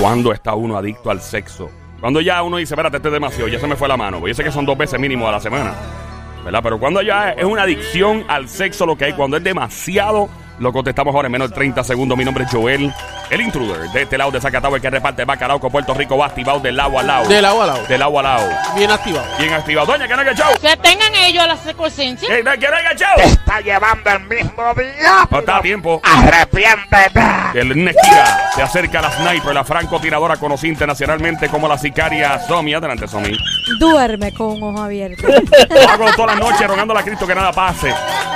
¿Cuándo está uno adicto al sexo? Cuando ya uno dice, espérate, este es demasiado, ya se me fue la mano. Pues yo sé que son dos veces mínimo a la semana. ¿Verdad? Pero cuando ya es una adicción al sexo lo que hay, cuando es demasiado, lo contestamos ahora en menos de 30 segundos. Mi nombre es Joel, el intruder de este lado de Zacatau, el que reparte bacalao con Puerto Rico, va activado del lado a lado. Del agua al lado. Del lado a lado. Bien activado. Bien activado. Doña, que no haya show. Que tengan ellos la secuencia. Eh, Que no haya show. está llevando el mismo día. No está a tiempo. Arrepiéntete. El esquina se acerca a la sniper, la francotiradora conocida internacionalmente como la sicaria Somi. Adelante, Somi. Duerme con un ojo abierto. Lo hago todas las noches rogando a Cristo que nada pase.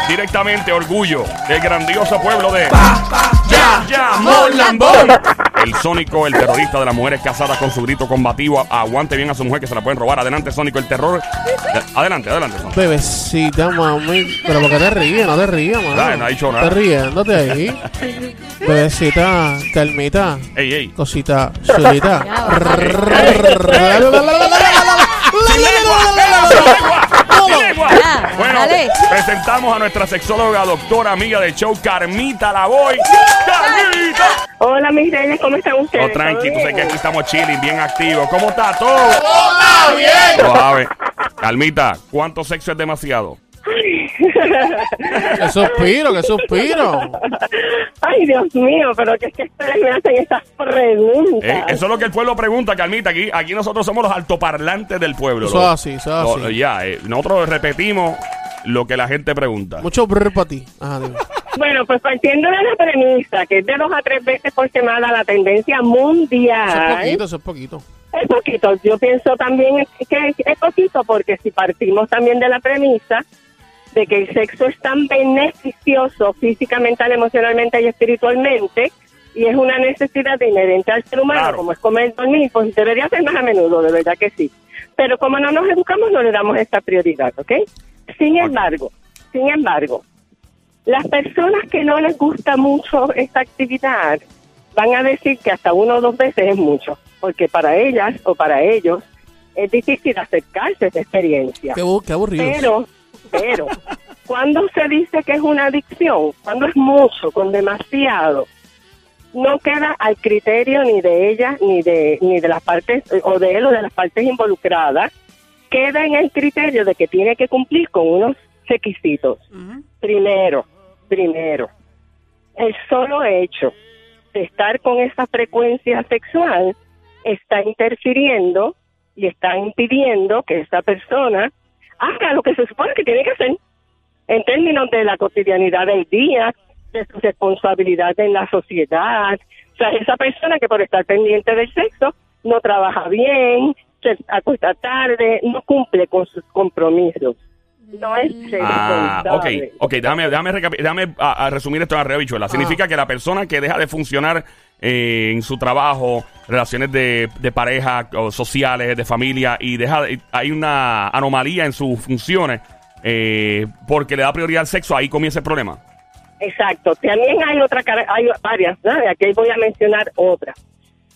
Directamente, orgullo del grandioso pueblo de. ¡Ya! ¡Ya! ¡Lambón! El Sónico, el terrorista de las mujeres casadas con su grito combativo. Aguante bien a su mujer que se la pueden robar. Adelante, Sónico, el terror. Adelante, adelante, Sónico. Bebecita, mami. Pero porque te ríes, no te rías, mami. Dale, no ha dicho nada. Te riéndote ahí. Bebecita, calmita. Ey, ey. Cosita, chulita. Bueno, dale. presentamos a nuestra sexóloga, doctora, amiga del show, Carmita Lavoy. ¡Carmita! Hola, mis reyes, ¿cómo están ustedes? Oh, tranqui, tú ¿Todo sabes que aquí estamos chilling, bien activos. ¿Cómo está todo? ¡Todo bien! Suave. Calmita, ¿cuánto sexo es demasiado? ¡Qué suspiro, qué suspiro! Ay, Dios mío, pero que es que ustedes me hacen estas preguntas. Eh, eso es lo que el pueblo pregunta, Calmita. Aquí, aquí nosotros somos los altoparlantes del pueblo. Eso Lo- es así, eso es lo- así. Ya, eh, nosotros repetimos lo que la gente pregunta. Mucho brr para ti. Ajá. Bueno, pues partiendo de la premisa que es de dos a tres veces por semana la tendencia Eso es mundial. poquito, eso es poquito. Es poquito. Yo pienso también que es poquito porque si partimos también de la premisa de que el sexo es tan beneficioso física, mental, emocionalmente y espiritualmente y es una necesidad inherente al ser humano, Claro. como es comer, dormir, pues debería ser más a menudo, de verdad que sí. Pero como no nos educamos, no le damos esta prioridad, ¿ok? Sin embargo, sin embargo, las personas que no les gusta mucho esta actividad van a decir que hasta uno o dos veces es mucho, porque para ellas o para ellos es difícil acercarse a esa experiencia. Qué aburrido. Pero, pero, cuando se dice que es una adicción, cuando es mucho, con demasiado, no queda al criterio ni de ella ni de ni de las partes o de él o de las partes involucradas, queda en el criterio de que tiene que cumplir con unos requisitos. Primero, primero, el solo hecho de estar con esa frecuencia sexual está interfiriendo y está impidiendo que esa persona haga lo que se supone que tiene que hacer en términos de la cotidianidad del día, de su responsabilidad en la sociedad. O sea, esa persona que por estar pendiente del sexo no trabaja bien, se acuesta tarde, no cumple con sus compromisos. No es Ah, ok, ok, déjame, déjame, déjame a, a resumir esto en la bichuela. Significa que la persona que deja de funcionar eh, en su trabajo, relaciones de, de pareja, sociales, de familia, y deja de- hay una anomalía en sus funciones eh, porque le da prioridad al sexo, ahí comienza el problema. Exacto. También hay otra, hay varias, ¿no? Aquí voy a mencionar otra.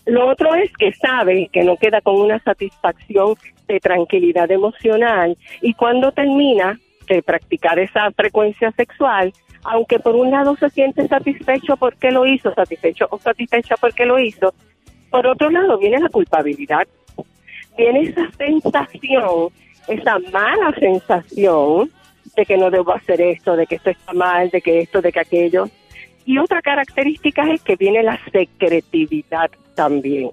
Lo otro es que sabe que no queda con una satisfacción de tranquilidad emocional y cuando termina de practicar esa frecuencia sexual, aunque por un lado se siente satisfecho porque lo hizo, satisfecho o satisfecha porque lo hizo, por otro lado viene la culpabilidad, viene esa sensación, esa mala sensación de que no debo hacer esto, de que esto está mal, de que esto, de que aquello. Y otra característica es que viene la secretividad también.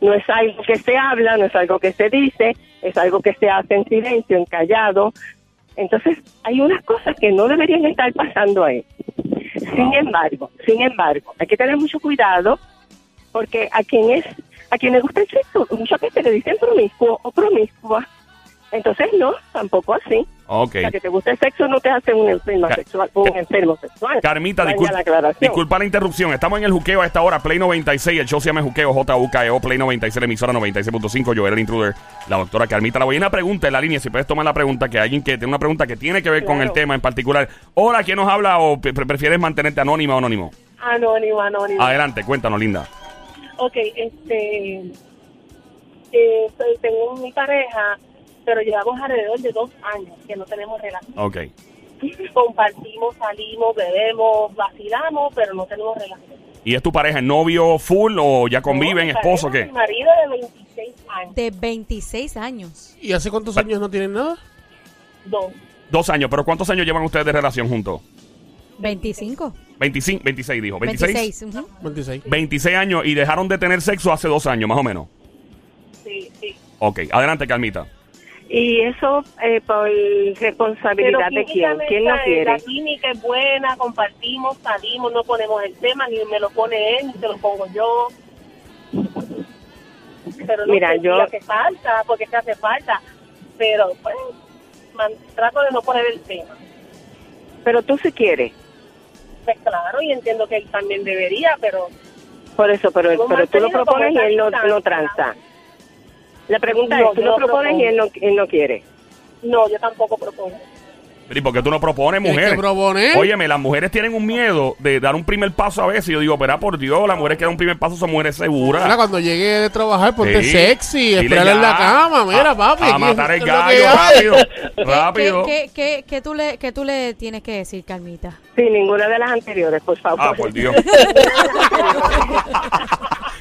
No es algo que se habla, no es algo que se dice, es algo que se hace en silencio, en callado. Entonces, hay unas cosas que no deberían estar pasando ahí. Sin embargo, sin embargo, hay que tener mucho cuidado porque a quien es, a quien le gusta el sexo, muchas veces le dicen promiscuo o promiscua. Entonces, no, tampoco así. Ok. O sea, que te gusta el sexo no te hace un enfermo sexual, un enfermo sexual. Carmita, Vaya disculpa, la disculpa la interrupción. Estamos en el juqueo a esta hora, Play 96. El show se llama Juqueo, J-U-K-E-O, Play 96, la emisora 96.5. Yo era el intruder, la doctora Carmita. La voy a una pregunta en la línea. Si puedes tomar la pregunta, que alguien que tiene una pregunta que tiene que ver con Claro. el tema en particular. Hola, ¿quién nos habla o pre- prefieres mantenerte anónima o anónimo? Anónimo, anónimo. Adelante, cuéntanos, linda. Ok, este. eh, tengo mi pareja, pero llevamos alrededor de dos años que no tenemos relación. Ok. Compartimos, salimos, bebemos, vacilamos, pero no tenemos relación. ¿Y es tu pareja, el novio full o ya conviven, esposo, pareja, qué? Mi marido de 26 años. De 26 años. ¿Y hace cuántos años no tienen nada? Dos. Dos años, pero ¿cuántos años llevan ustedes de relación juntos? 25. 25, 26 dijo. 26. 26. ujú. 26. 26 años y dejaron de tener sexo hace dos años, más o menos. Sí, sí. Ok, adelante, Calmita. Y eso eh, por responsabilidad de quién, quién no quiere. La química es buena, compartimos, salimos, no ponemos el tema, ni me lo pone él, ni se lo pongo yo. Pero no Mira, sé yo- hace falta, porque se hace falta. Pero, pues, man- trato de no poner el tema. Pero tú sí quieres. Pues claro, y entiendo que él también debería, pero Por eso, pero, pero tú lo propones y él no, no tranza. La pregunta No, es, tú lo propones y él no, él no quiere. no, yo tampoco propongo. ¿Y por qué tú no propones, Tienes mujeres? proponer. Óyeme, las mujeres tienen un miedo de dar un primer paso a veces. Y yo digo, pero por Dios, las mujeres que dan un primer paso son mujeres seguras. cuando llegue de trabajar, ponte Sí. sexy, espérala en la cama. Mira, A- papi. A, matar el gallo, rápido. ¿Qué, rápido. qué, qué, qué tú le, qué tú le tienes que decir, Carmita? Sí, ninguna de las anteriores, por favor. Ah, por Dios.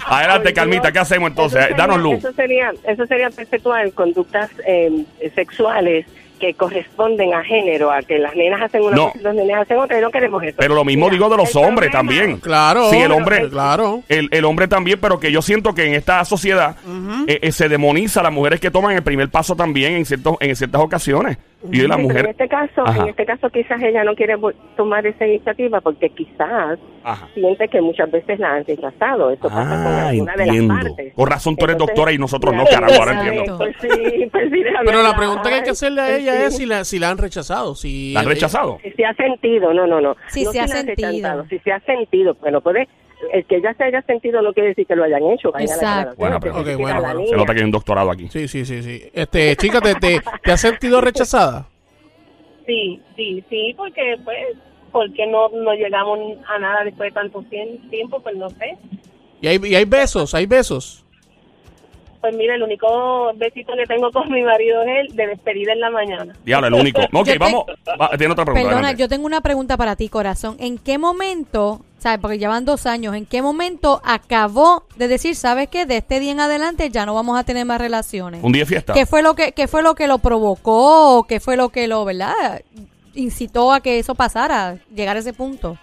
Adelante, Calmita, ¿qué hacemos entonces? Eso sería- Danos luz. Eso sería, eso sería perpetuar conductas eh, sexuales que corresponden a género, a que las nenas hacen una No. cosa y los nenes hacen otra, y no queremos eso. Pero lo mismo Mira, digo de los hombres problema- también. Claro. Sí, el hombre- Claro. El, el hombre también, pero que yo siento que en esta sociedad eh, eh, se demoniza a las mujeres que toman el primer paso también en ciertos en ciertas ocasiones. Y Sí, la pero mujer... En este caso, Ajá. en este caso quizás ella no quiere tomar esa iniciativa porque quizás Ajá. siente que muchas veces la han rechazado. Eso pasa con Ah, alguna de entiendo. las partes. Con razón tú eres Entonces, doctora y nosotros no, ahora entiendo. Pues sí, pues sí, Pero la pregunta que hay que hacerle a Pues ella sí. es si la, si la han rechazado. Si ¿La han rechazado? Si se ha sentido, no, no, no. Si no se ha sentido. Si se ha sentido, bueno, puede, el que ella se haya sentido no quiere decir que lo hayan hecho. Exacto. bueno, a la bueno. Se nota que hay un doctorado aquí. Sí, sí, sí, sí. Este, chica, ¿te, te, te has sentido rechazada? Sí, sí, sí, porque, pues, porque no, no llegamos a nada después de tanto tiem- tiempo, pues no sé. Y hay, y hay besos, hay besos. Pues mira, el único besito que tengo con mi marido es el de despedida en la mañana. Diablo, el único. Ok, Yo te- vamos. Va, tiene otra pregunta. Perdona, adelante. yo tengo una pregunta para ti, corazón. ¿En qué momento, sabes, porque llevan dos años, en qué momento acabó de decir, sabes qué, de este día en adelante ya no vamos a tener más relaciones? Un día de fiesta. ¿Qué fue lo que, qué fue lo que lo provocó? ¿Qué fue lo que lo, verdad, incitó a que eso pasara, llegar a ese punto?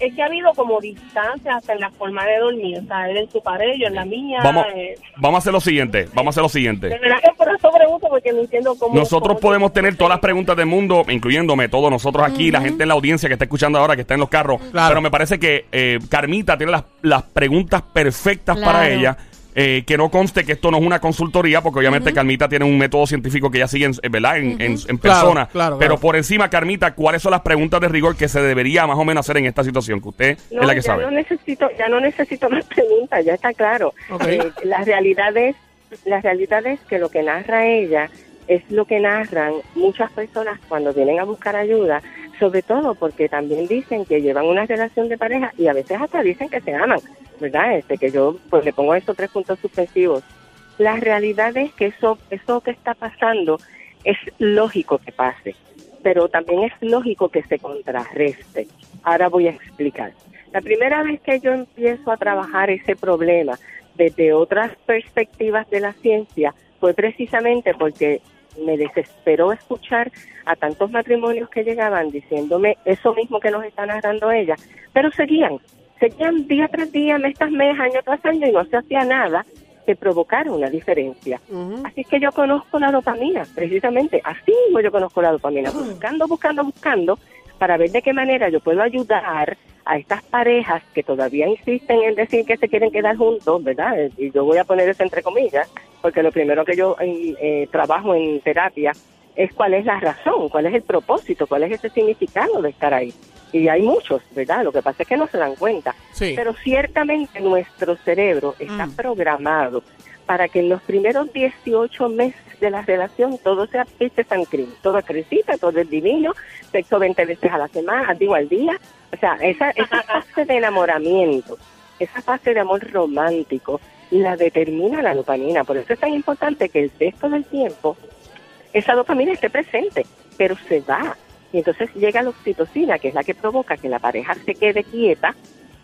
Es que ha habido como distancia hasta en la forma de dormir. O sea, él en su pared, yo en la mía. Vamos, eh, vamos a hacer lo siguiente. Vamos a hacer lo de siguiente. verdad que por eso pregunto, porque no entiendo cómo. Nosotros cómo- podemos tener todas las preguntas del mundo, incluyéndome todos nosotros aquí, la gente en la audiencia que está escuchando ahora, que está en los carros. Claro. Pero me parece que eh, Carmita tiene las, las preguntas perfectas Claro. para ella. Eh, que no conste que esto no es una consultoría, porque obviamente Carmita tiene un método científico que ella sigue en, eh, ¿verdad? en, en- en Claro, persona. claro, Pero claro. por encima, Carmita, ¿cuáles son las preguntas de rigor que se debería más o menos hacer en esta situación? Que usted No, es la que ya sabe. no necesito, ya no necesito más preguntas, ya está claro. Ok. Eh, la realidad es, la realidad es que lo que narra ella es lo que narran muchas personas cuando vienen a buscar ayuda, sobre todo porque también dicen que llevan una relación de pareja y a veces hasta dicen que se aman, ¿verdad? Este que yo pues le pongo estos tres puntos suspensivos. La realidad es que eso, eso que está pasando es lógico que pase, pero también es lógico que se contrarreste. Ahora voy a explicar. La primera vez que yo empiezo a trabajar ese problema desde otras perspectivas de la ciencia fue precisamente porque me desesperó escuchar a tantos matrimonios que llegaban diciéndome eso mismo que nos está narrando ella, pero seguían, seguían día tras día, mes tras mes, año tras año y no se hacía nada que provocara una diferencia. Así que yo conozco la dopamina, precisamente, así mismo yo conozco la dopamina, buscando, buscando, buscando, para ver de qué manera yo puedo ayudar a estas parejas que todavía insisten en decir que se quieren quedar juntos, ¿verdad? Y yo voy a poner eso entre comillas, porque lo primero que yo eh, trabajo en terapia es cuál es la razón, cuál es el propósito, cuál es ese significado de estar ahí. Y hay muchos, ¿verdad? Lo que pasa es que no se dan cuenta. Sí. Pero ciertamente nuestro cerebro está Mm. programado para que en los primeros 18 meses de la relación todo sea piste San Cris, todo es crecita, todo es divino, sexo 20 veces a la semana, digo al día. O sea, esa, esa fase de enamoramiento, esa fase de amor romántico, la determina la dopamina. Por eso es tan importante que el resto del tiempo esa dopamina esté presente, pero se va. Y entonces llega la oxitocina, que es la que provoca que la pareja se quede quieta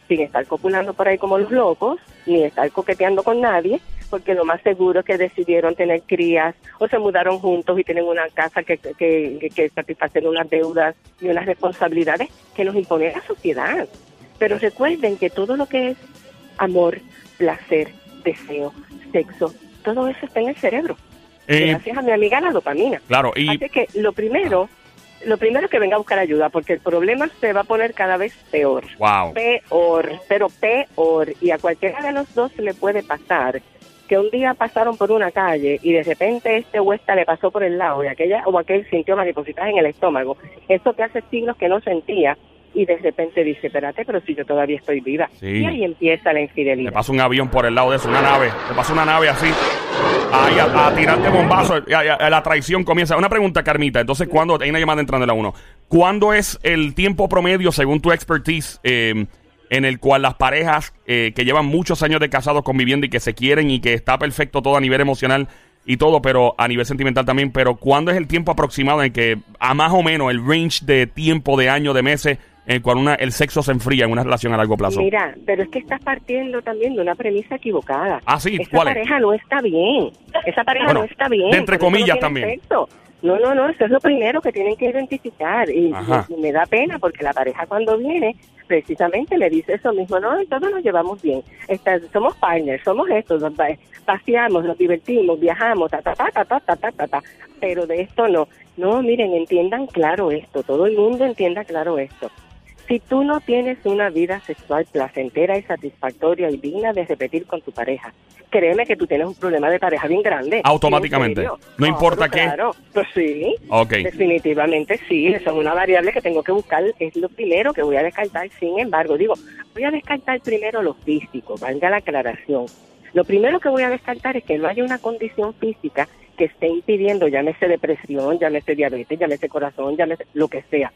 sin estar copulando por ahí como los locos, ni estar coqueteando con nadie, porque lo más seguro es que decidieron tener crías o se mudaron juntos y tienen una casa que, que, que, satisfacer unas deudas y unas responsabilidades que nos impone la sociedad. Pero recuerden que todo lo que es amor, placer, deseo, sexo, todo eso está en el cerebro. Eh, Gracias a mi amiga la dopamina. claro, y Así que lo primero, lo primero es que venga a buscar ayuda, porque el problema se va a poner cada vez peor. wow. Peor, pero peor. Y a cualquiera de los dos le puede pasar que un día pasaron por una calle y de repente este o esta le pasó por el lado y aquella o aquel sintió maripositas en el estómago. Eso que hace siglos que no sentía y de repente dice, espérate, pero si yo todavía estoy viva. Sí. Y ahí empieza la infidelidad. pasa un avión por el lado de eso, una nave. Le pasa una nave así. Ahí a, a tirarte bombazo. y a- y a- la traición comienza. Una pregunta, Carmita. Entonces, ¿cuándo? Hay una llamada entrando en la 1. ¿Cuándo es el tiempo promedio, según tu expertise, eh, en el cual las parejas eh, que llevan muchos años de casados conviviendo y que se quieren y que está perfecto todo a nivel emocional y todo, pero a nivel sentimental también, pero ¿cuándo es el tiempo aproximado en que, a más o menos, el range de tiempo, de años, de meses, en el cual una, el sexo se enfría en una relación a largo plazo? Mira, pero es que estás partiendo también de una premisa equivocada. Ah, sí, Esa ¿cuál es? pareja no está bien. Esa pareja Bueno, no está bien. de entre no comillas también. sexo. No, no, no, eso es lo primero que tienen que identificar. Y, me da pena porque la pareja cuando viene, precisamente le dice eso mismo, no, todos nos llevamos bien. Está- somos partners, somos estos, nos paseamos, nos divertimos, viajamos, ta, ta, ta, ta, ta, ta, ta, ta, ta. Pero de esto no. No, miren, entiendan claro esto, todo el mundo entienda claro esto. Si tú no tienes una vida sexual placentera y satisfactoria y digna de repetir con tu pareja, créeme que tú tienes un problema de pareja bien grande. Automáticamente. No importa pero qué. Claro, pues sí. Ok. Definitivamente sí, eso es una variable que tengo que buscar, es lo primero que voy a descartar. Sin embargo, digo, voy a descartar primero lo físico, valga la aclaración. Lo primero que voy a descartar es que no haya una condición física que esté impidiendo, llámese depresión, llámese diabetes, llámese corazón, llámese lo que sea,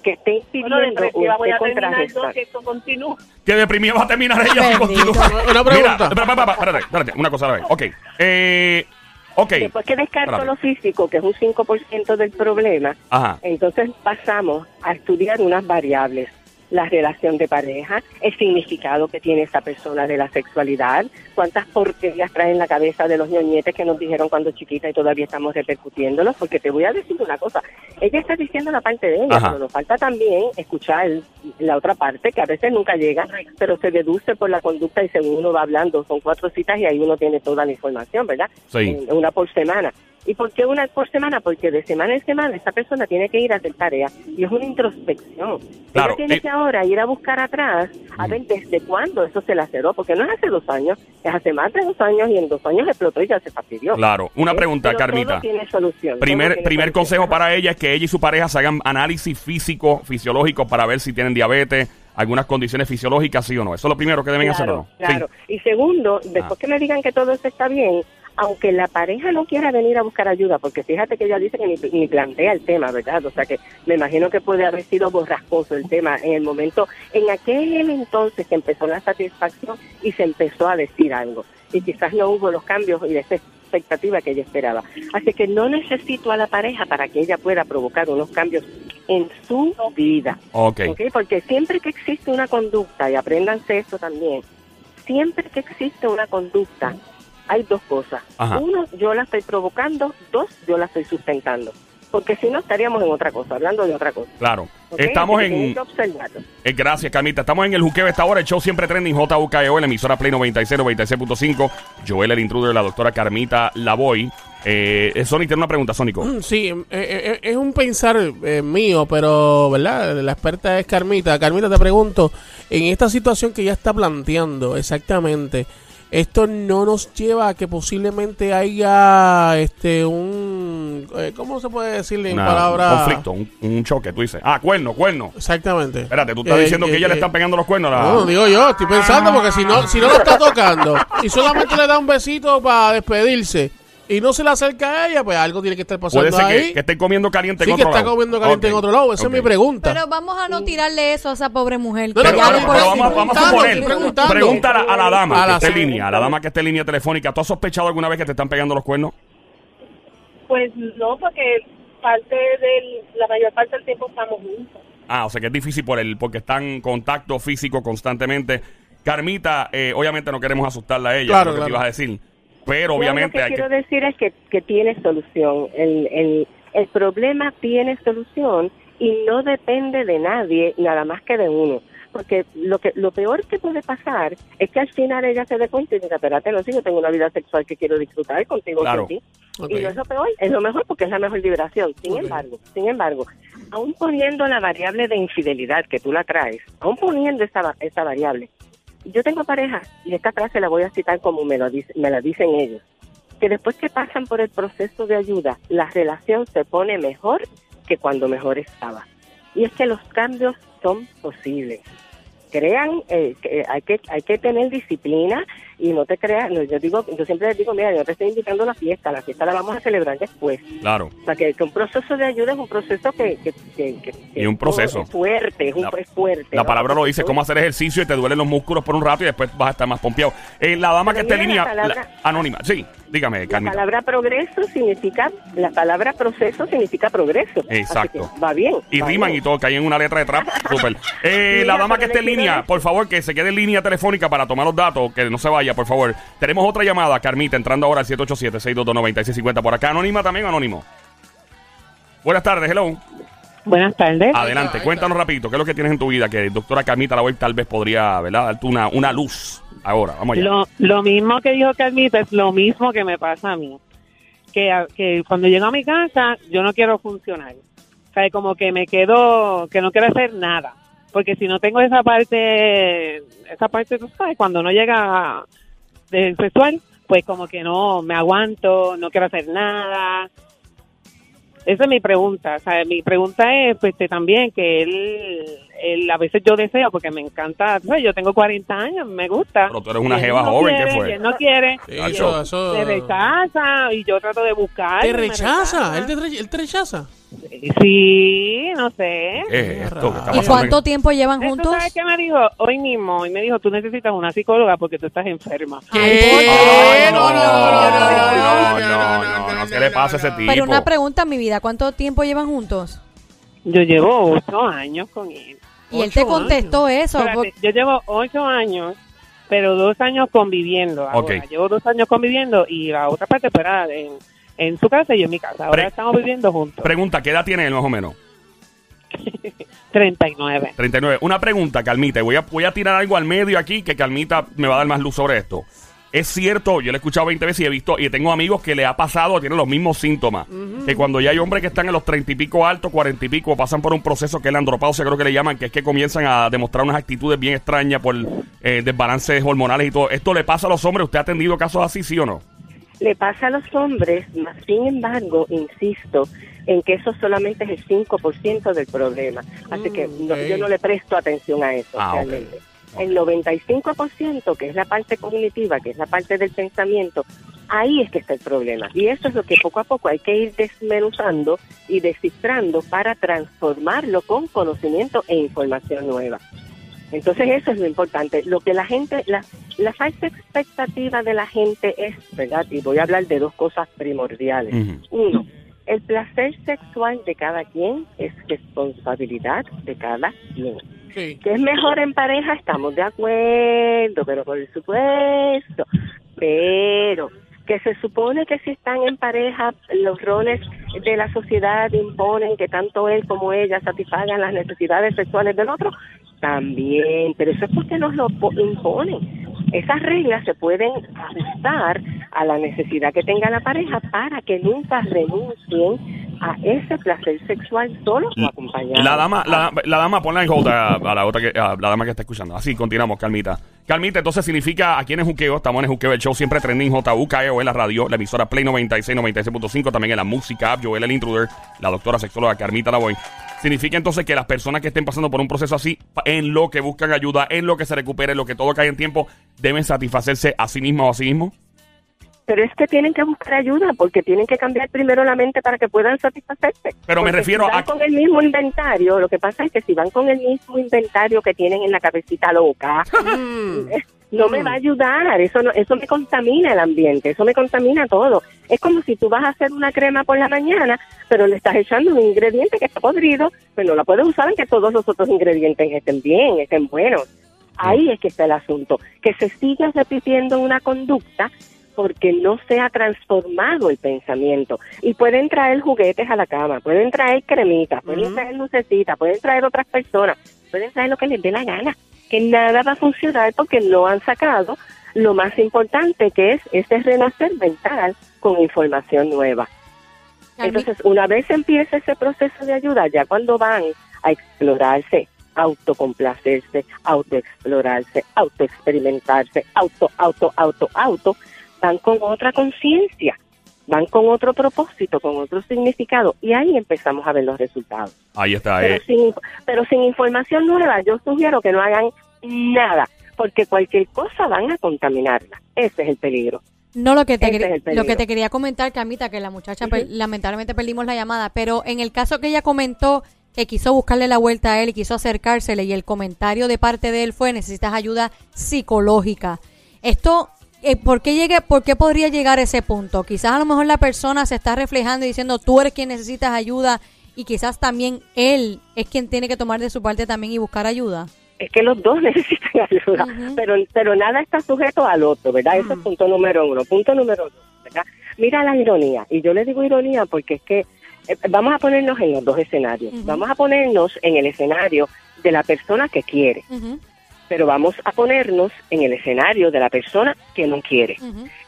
que esté impidiendo Bueno, o depresiva voy esté a terminar contrarrestando. yo, que esto continúa. Que deprimida va a terminar ella si continúa. Una pregunta. Mira, espera, espérate, espérate, una cosa a la vez. Ok. Eh, ok. Después que descarto Espérate. lo físico, que es un 5% del problema, Ajá. entonces pasamos a estudiar unas variables. La relación de pareja, el significado que tiene esa persona de la sexualidad, cuántas porquerías trae en la cabeza de los ñoñetes que nos dijeron cuando chiquita y todavía estamos repercutiéndolos, porque te voy a decir una cosa, ella está diciendo la parte de ella, Ajá. pero nos falta también escuchar la otra parte, que a veces nunca llega, pero se deduce por la conducta y según uno va hablando, son cuatro citas y ahí uno tiene toda la información, ¿verdad? Sí. En- una por semana. ¿Y por qué una por semana? Porque de semana en semana esta persona tiene que ir a hacer tarea y es una introspección. Claro, Ella tiene eh. que ahora ir a buscar atrás a ver desde cuándo eso se laceró, porque no es hace dos años, es hace más de dos años y en dos años explotó y ya se fastidió. Claro. Una ¿Eh? pregunta, Pero Carmita. todo tiene solución. Primer, tiene primer solución. consejo para ella es que ella y su pareja se hagan análisis físico, fisiológico para ver si tienen diabetes, algunas condiciones fisiológicas, sí o no. Eso es lo primero que deben hacer o Claro, no. Sí. Ah. claro. Y segundo, después que me digan que todo eso está bien, aunque la pareja no quiera venir a buscar ayuda, porque fíjate que ella dice que ni, ni plantea el tema, ¿verdad? O sea que me imagino que puede haber sido borrascoso el tema en el momento, en aquel entonces que empezó la satisfacción y se empezó a decir algo. Y quizás no hubo los cambios y esa expectativa que ella esperaba. Así que no necesito a la pareja para que ella pueda provocar unos cambios en su vida. Ok. ¿ok? Porque siempre que existe una conducta, y apréndanse esto también, siempre que existe una conducta, hay dos cosas. Ajá. Uno, yo la estoy provocando, dos, yo la estoy sustentando. Porque si no, estaríamos en otra cosa, hablando de otra cosa. Claro. Estamos en... Eh, gracias, Carmita. Estamos en el juqueo esta hora. El show siempre trending. JUKEO, la emisora Play 96, 96.5. Joel, el intruder, la doctora Carmita Lavoy. Eh, eh, Sonic tiene una pregunta, Sónico. Mm, Sí, eh, eh, es un pensar eh, mío, pero, ¿verdad? La experta es Carmita. Carmita, te pregunto, en esta situación que ya está planteando exactamente, esto no nos lleva a que posiblemente haya este un eh, ¿cómo se puede decirle en Una- palabras? Un conflicto, un, un choque. Tú dices, ah, cuerno, cuerno. Exactamente. Espérate, tú estás Eh, diciendo que eh, ella le eh, están pegando los cuernos a la... No, digo yo, estoy pensando porque si no, si no lo está tocando y solamente le da un besito para despedirse y no se le acerca a ella, pues algo tiene que estar pasando Puede ser ahí. que, que esté comiendo caliente sí en que otro está lado. comiendo caliente Ok, en otro lado. Esa ok. es mi pregunta. Pero vamos a no tirarle eso a esa pobre mujer. Que ya pero- pero sí- vamos, vamos a suponer, estoy preguntando. pregúntale a la dama A que la está en línea, a la dama que está en línea telefónica. ¿Tú has sospechado alguna vez que te están pegando los cuernos? Pues no, porque parte del, la mayor parte del tiempo estamos juntos. Ah, o sea que es difícil por el, porque están en contacto físico constantemente. Carmita, eh, obviamente no queremos asustarla a ella, Claro, lo que te claro. ibas a decir. Pero obviamente lo que hay que. quiero decir es que, que tiene solución. El, el, el problema tiene solución y no depende de nadie, nada más que de uno. Porque lo que lo peor que puede pasar es que al final ella se dé cuenta y diga, espérate, no, si yo tengo una vida sexual que quiero disfrutar contigo, Claro. sin ti". Ok. Y no es lo peor, es lo mejor porque es la mejor liberación. Sin Ok. embargo, sin embargo, aún poniendo la variable de infidelidad que tú la traes, aún poniendo esa, esa variable, yo tengo pareja y esta frase la voy a citar como me, dice- me la dicen ellos, que después que pasan por el proceso de ayuda, la relación se pone mejor que cuando mejor estaba. Y es que los cambios son posibles. Crean, eh, que hay que hay que tener disciplina y no te creas, no, yo digo, yo siempre les digo, mira, yo te estoy invitando a la fiesta, la fiesta la vamos a celebrar después. Claro. O sea, que, que un proceso de ayuda es un proceso que... que, Y un proceso. Es fuerte, es, un, La- es fuerte. La ¿no? palabra lo dice, cómo hacer ejercicio y te duelen los músculos por un rato y después vas a estar más pompeado. Eh, la dama que está en línea, la palabra- la- anónima, sí, dígame, La Carmita. palabra progreso significa, la palabra proceso significa progreso. Exacto. va bien. Y va riman bien. y todo, que hay en una letra de trap, súper. Eh, la dama que esté en quiero línea, por favor, que se quede en línea telefónica para tomar los datos, que no se vaya, por favor. Tenemos otra llamada, Carmita, entrando ahora al 787-622-9650. Por acá, anónima también, anónimo. Buenas tardes, hello. Buenas tardes. Adelante, cuéntanos rapidito, ¿qué es lo que tienes en tu vida? Que doctora Carmita la tal vez podría, ¿verdad? Darte una, una luz ahora. Vamos allá. Lo, lo mismo que dijo Carmita es lo mismo que me pasa a mí. Que, que cuando llego a mi casa, yo no quiero funcionar. O sea, como que me quedo, que no quiero hacer nada. Porque si no tengo esa parte, esa parte, tú sabes, cuando no llega de sexual, pues como que no me aguanto, no quiero hacer nada. Esa es mi pregunta. O sea, mi pregunta es pues, este, también que él, él, a veces yo deseo, porque me encanta, sabes, yo tengo 40 años, me gusta. Pero tú eres una jeva no joven, ¿qué quiere, fue? y él no quiere. Sí, y eso, eso- me rechaza y yo trato de buscar. ¿Te rechaza? ¿Él te, él te rechaza? Sí, no sé. ¿Qué es esto está ¿Y cuánto tiempo llevan ¿Tú juntos? sabes qué me dijo? Hoy mismo, y me dijo, tú necesitas una psicóloga porque tú estás enferma. Ay, No, no, no, no, no, no, no, ¿qué le pasa a ese tipo? Pero una pregunta, mi vida, ¿cuánto tiempo llevan juntos? Yo llevo ocho años con él. Y él te contestó eso. Espérate, yo llevo ocho años, pero dos años conviviendo. Ahora. Llevo dos años conviviendo y la otra parte fuera en en su casa y yo en mi casa. Ahora Pre- estamos viviendo juntos. Pregunta, ¿qué edad tiene él más o menos? 39. 39. Una pregunta, Calmita, y voy a, voy a tirar algo al medio aquí que Calmita me va a dar más luz sobre esto. Es cierto, yo lo he escuchado 20 veces y he visto, y tengo amigos que le ha pasado, tienen los mismos síntomas. Que cuando ya hay hombres que están en los 30 y pico altos, 40 y pico, pasan por un proceso que es la andropausia, creo que le llaman, que es que comienzan a demostrar unas actitudes bien extrañas por eh, desbalances hormonales y todo. ¿Esto le pasa a los hombres? ¿Usted ha atendido casos así, sí o no? Le pasa a los hombres, sin embargo, insisto, en que eso solamente es el 5% del problema. Así Mm, que no- ok. yo no le presto atención a eso. Ah, realmente. El 95%, que es la parte cognitiva, que es la parte del pensamiento, ahí es que está el problema. Y eso es lo que poco a poco hay que ir desmenuzando y descifrando para transformarlo con conocimiento e información nueva. Entonces eso es lo importante. Lo que la gente, la, la falsa expectativa de la gente es, ¿verdad? Y voy a hablar de dos cosas primordiales. Uno, el placer sexual de cada quien es responsabilidad de cada quien. Sí. Que es mejor en pareja, estamos de acuerdo, pero por supuesto, pero que se supone que si están en pareja, los roles de la sociedad imponen que tanto él como ella satisfagan las necesidades sexuales del otro, también, pero eso es porque nos lo po- imponen. Esas reglas se pueden ajustar a la necesidad que tenga la pareja para que nunca renuncien a ese placer sexual solo o acompañado. La dama, la, la dama, ponla en hold a, a la otra que, a la dama que está escuchando. Así, continuamos, Calmita. Calmita, entonces significa aquí en el Juqueo, estamos en el Juqueo, el show siempre trending, JUKEO en la radio, la emisora Play 96, 96.5, también en la música, Joel el Intruder, la doctora sexóloga Carmita Lavoy. Significa entonces que las personas que estén pasando por un proceso así, en lo que buscan ayuda, en lo que se recupere, en lo que todo cae en tiempo, deben satisfacerse a sí mismas o a sí mismos. Pero es que tienen que buscar ayuda porque tienen que cambiar primero la mente para que puedan satisfacerse. Pero me refiero si van a- con el mismo inventario, lo que pasa es que si van con el mismo inventario que tienen en la cabecita loca, Mm. No me va a ayudar, eso no, eso me contamina el ambiente, eso me contamina todo. Es como si tú vas a hacer una crema por la mañana, pero le estás echando un ingrediente que está podrido, pero no la puedes usar en que todos los otros ingredientes estén bien, estén buenos. Ahí es que está el asunto, que se siga repitiendo una conducta porque no se ha transformado el pensamiento. Y pueden traer juguetes a la cama, pueden traer cremitas, pueden traer lucecitas, pueden traer otras personas, pueden traer lo que les dé la gana, que nada va a funcionar porque no han sacado lo más importante que es ese renacer mental con información nueva. Entonces, una vez empieza ese proceso de ayuda, ya cuando van a explorarse, autocomplacerse, autoexplorarse, autoexperimentarse, auto, auto, auto, auto, van con otra conciencia, van con otro propósito, con otro significado, y ahí empezamos a ver los resultados. Ahí está. Pero eh. sin, pero sin información nueva, yo sugiero que no hagan nada, porque cualquier cosa van a contaminarla. Ese es el peligro. No, lo que te, lo que te quería comentar, Camita, que la muchacha per- lamentablemente perdimos la llamada, pero en el caso que ella comentó que quiso buscarle la vuelta a él y quiso acercársele y el comentario de parte de él fue necesitas ayuda psicológica. Esto, eh, ¿por, qué llegue, ¿por qué podría llegar a ese punto? Quizás a lo mejor la persona se está reflejando y diciendo tú eres quien necesitas ayuda y quizás también él es quien tiene que tomar de su parte también y buscar ayuda. es que los dos necesitan ayuda, pero, pero nada está sujeto al otro, ¿verdad? Ese es punto número uno. Punto número dos, ¿verdad? Mira la ironía, y yo le digo ironía porque es que eh, vamos a ponernos en los dos escenarios. Vamos a ponernos en el escenario de la persona que quiere, pero vamos a ponernos en el escenario de la persona que no quiere.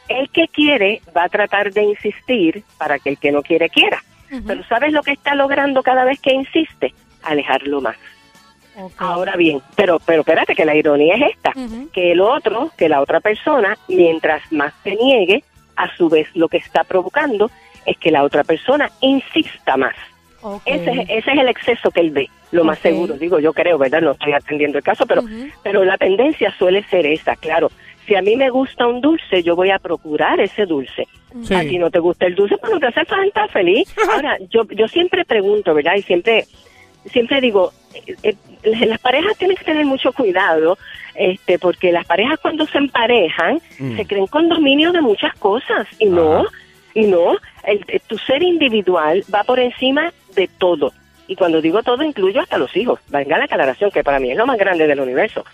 El que quiere va a tratar de insistir para que el que no quiere quiera. Pero ¿sabes lo que está logrando cada vez que insiste? Alejarlo más. Ahora bien, pero pero espérate que la ironía es esta, que el otro, que la otra persona, mientras más se niegue, a su vez lo que está provocando es que la otra persona insista más. Ok. Ese, es- ese es el exceso que él ve, lo más seguro, digo yo creo, ¿verdad? No estoy atendiendo el caso, pero, pero la tendencia suele ser esa, claro. Si a mí me gusta un dulce, yo voy a procurar ese dulce. Sí. A ti no te gusta el dulce, pues no te hace falta, feliz. Ahora, yo, yo siempre pregunto, ¿verdad? Y siempre, siempre digo, eh, eh, las parejas tienen que tener mucho cuidado, este, porque las parejas cuando se emparejan, Mm. se creen con dominio de muchas cosas, y no, y no, el- tu ser individual va por encima de todo. Y cuando digo todo, incluyo hasta los hijos. Venga la aclaración, que para mí es lo más grande del universo.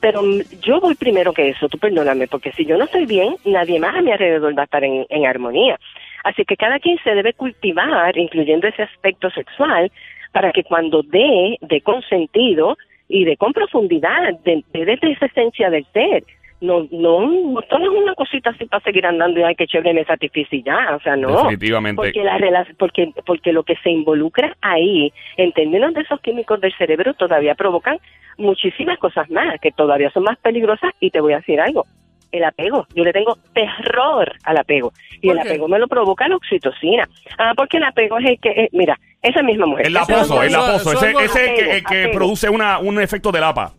Pero yo voy primero que eso, tú perdóname, porque si yo no estoy bien, nadie más a mi alrededor va a estar en, armonía. Así que cada quien se debe cultivar, incluyendo ese aspecto sexual, para que cuando dé, dé con sentido y dé con profundidad, dé dé desde esa esencia del ser. No, no, esto no es una cosita así para seguir andando y ay, que chévere, me satisfice ya, o sea, no. Definitivamente. Porque, la rela- porque, porque lo que se involucra ahí, en términos de esos químicos del cerebro, todavía provocan muchísimas cosas más, que todavía son más peligrosas. Y te voy a decir algo, el apego. Yo le tengo terror al apego. Y ¿Por el qué? apego me lo provoca la oxitocina. Ah, porque el apego es el que, eh, mira, esa misma mujer. El laposo, el laposo. Ese, ese es que, apego, que apego. produce una, un efecto de lapa.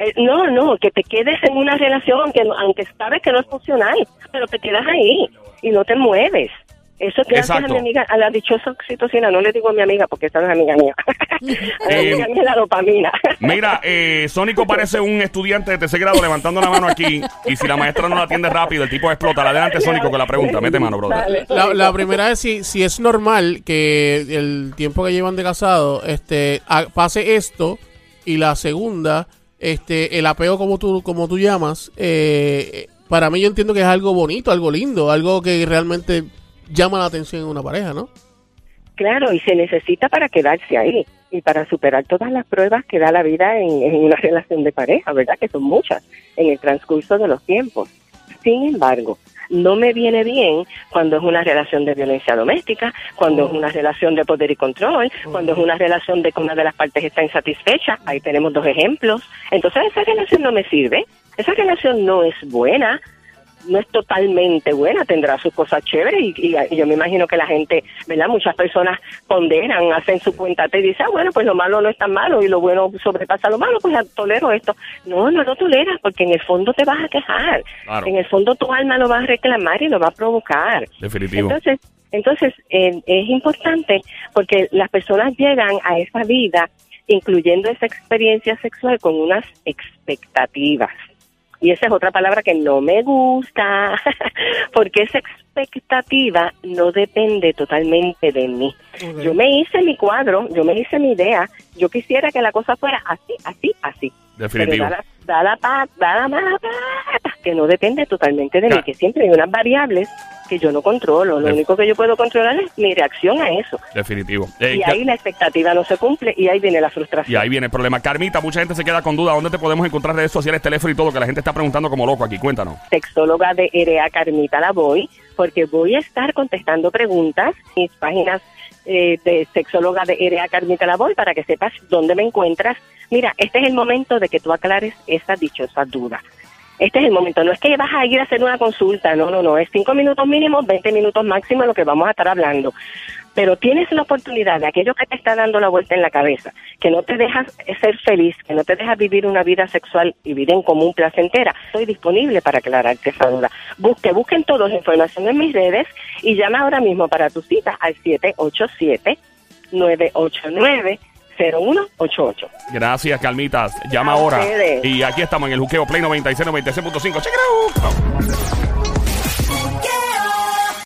Eh, no, no, que te quedes en una relación aunque, no- aunque sabes que no es funcional, pero te quedas ahí y no te mueves. Eso es gracias Exacto. a mi amiga, a la dichosa oxitocina, no le digo a mi amiga porque esa no es amiga mía. a mi Eh, amiga mía es la dopamina. Mira, eh, Sónico parece un estudiante de tercer grado levantando la mano aquí. Y si la maestra no la atiende rápido, el tipo explota. Adelante, Sónico, con la pregunta. Mete mano, brother. Dale, La, la primera es si, si es normal que el tiempo que llevan de casado este, pase esto. Y la segunda, este, el apego como tú, como tú llamas, eh, para mí yo entiendo que es algo bonito, algo lindo, algo que realmente llama la atención en una pareja, ¿no? Claro, y se necesita para quedarse ahí y para superar todas las pruebas que da la vida en una relación de pareja, ¿verdad? Que son muchas en el transcurso de los tiempos. Sin embargo, no me viene bien cuando es una relación de violencia doméstica, cuando es una relación de poder y control, cuando es una relación de que una de las partes está insatisfecha. Ahí tenemos dos ejemplos. Entonces esa relación no me sirve, esa relación no es buena, no es totalmente buena, tendrá sus cosas chéveres y, y- y yo me imagino que la gente, ¿verdad? Muchas personas ponderan, hacen su cuenta y dicen, ah, bueno, pues lo malo no es tan malo y lo bueno sobrepasa lo malo, pues tolero esto. No, no lo toleras porque en el fondo te vas a quejar, Claro. en el fondo tu alma lo va a reclamar y lo va a provocar. Definitivo. Entonces, entonces eh, es importante porque las personas llegan a esa vida incluyendo esa experiencia sexual con unas expectativas. Y esa es otra palabra que no me gusta, porque esa expectativa no depende totalmente de mí. Yo me hice mi cuadro, yo me hice mi idea, yo quisiera que la cosa fuera así, así, así. Definitivo. Pero da la, da la pa- da la mala pata, que no depende totalmente de mí, que siempre hay unas variables que yo no controlo. Lo Def- único que yo puedo controlar es mi reacción a eso. Definitivo. Eh, Y ahí la expectativa no se cumple y ahí viene la frustración. y ahí viene el problema. Carmita, mucha gente se queda con duda. ¿Dónde te podemos encontrar redes sociales, teléfono y todo? Que la gente está preguntando como loco aquí. Cuéntanos. sexóloga de EREA Carmita la voy, porque voy a estar contestando preguntas mis páginas eh, de sexóloga de EREA Carmita la voy para que sepas dónde me encuentras. Mira, este es el momento de que tú aclares esa dichosa duda. Este es el momento, no es que vas a ir a hacer una consulta, no, no, no, es cinco minutos mínimo, 20 minutos máximo lo que vamos a estar hablando. Pero tienes la oportunidad de aquello que te está dando la vuelta en la cabeza, que no te dejas ser feliz, que no te dejas vivir una vida sexual y vida en común placentera. Estoy disponible para aclararte esa duda. Busque, busquen todos información en mis redes y llama ahora mismo para tu cita al 787-989-0188. Gracias, Carmitas. Llama ahora. Y aquí estamos en el Juqueo Play 96, 96.5. Check it out.